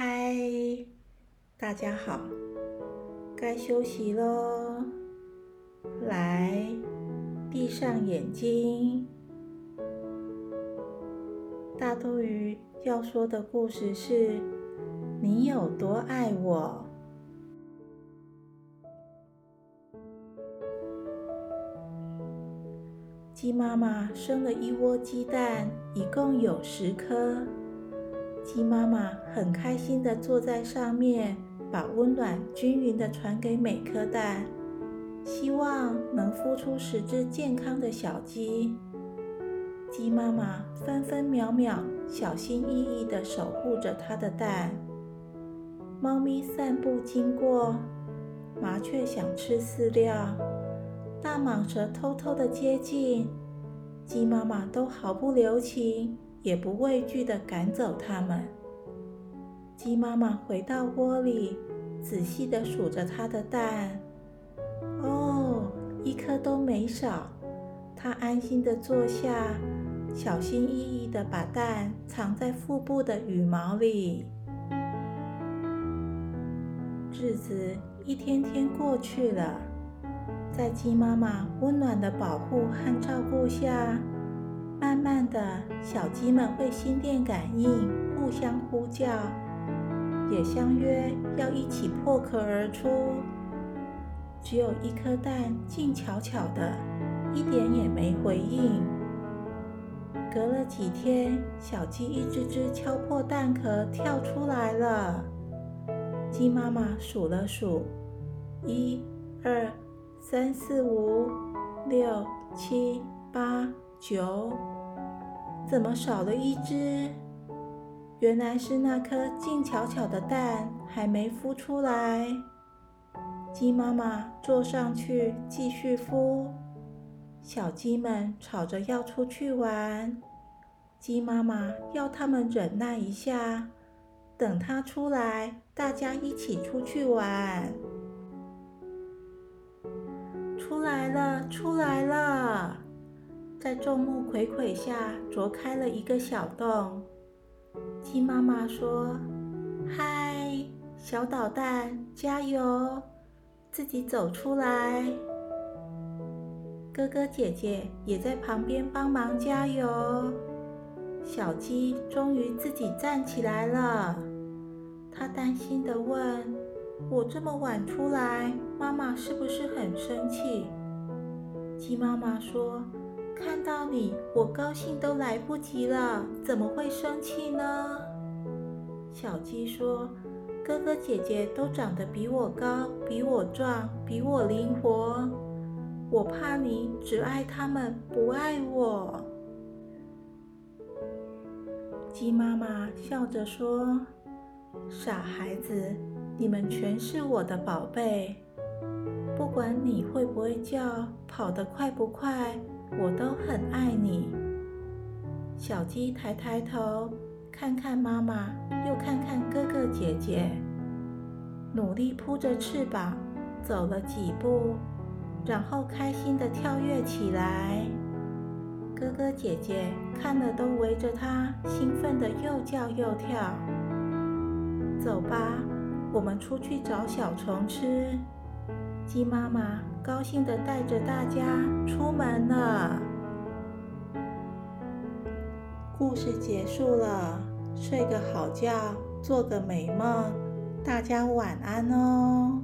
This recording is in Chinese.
嗨，大家好，该休息喽。来，闭上眼睛。大肚鱼要说的故事是：你有多爱我？鸡妈妈生了一窝鸡蛋，一共有十颗。鸡妈妈很开心地坐在上面，把温暖均匀地传给每颗蛋，希望能孵出十只健康的小鸡。鸡妈妈分分秒秒小心翼翼地守护着它的蛋。猫咪散步经过，麻雀想吃饲料，大蟒蛇偷偷地接近，鸡妈妈都毫不留情。也不畏惧地赶走它们。鸡妈妈回到窝里，仔细地数着它的蛋。哦，一颗都没少。它安心地坐下，小心翼翼地把蛋藏在腹部的羽毛里。日子一天天过去了，在鸡妈妈温暖的保护和照顾下。慢慢的小鸡们会心电感应，互相呼叫，也相约要一起破壳而出。只有一颗蛋静悄悄的，一点也没回应。隔了几天，小鸡一只只敲破蛋壳跳出来了。鸡妈妈数了数，一、二、三、四、五、六、七、八。九，怎么少了一只？原来是那颗静悄悄的蛋还没孵出来。鸡妈妈坐上去继续孵，小鸡们吵着要出去玩。鸡妈妈要它们忍耐一下，等它出来，大家一起出去玩。出来了，出来了！在众目睽睽下啄开了一个小洞。鸡妈妈说：“嗨，小捣蛋，加油！自己走出来。”哥哥姐姐也在旁边帮忙加油。小鸡终于自己站起来了。他担心地问：“我这么晚出来，妈妈是不是很生气？”鸡妈妈说。到你，我高兴都来不及了，怎么会生气呢？小鸡说：“哥哥姐姐都长得比我高，比我壮，比我灵活，我怕你只爱他们，不爱我。”鸡妈妈笑着说：“傻孩子，你们全是我的宝贝，不管你会不会叫，跑得快不快。”我都很爱你。小鸡抬抬头，看看妈妈，又看看哥哥姐姐，努力扑着翅膀走了几步，然后开心地跳跃起来。哥哥姐姐看了都围着它，兴奋地又叫又跳。走吧，我们出去找小虫吃。鸡妈妈高兴的带着大家出门了。故事结束了，睡个好觉，做个美梦，大家晚安哦。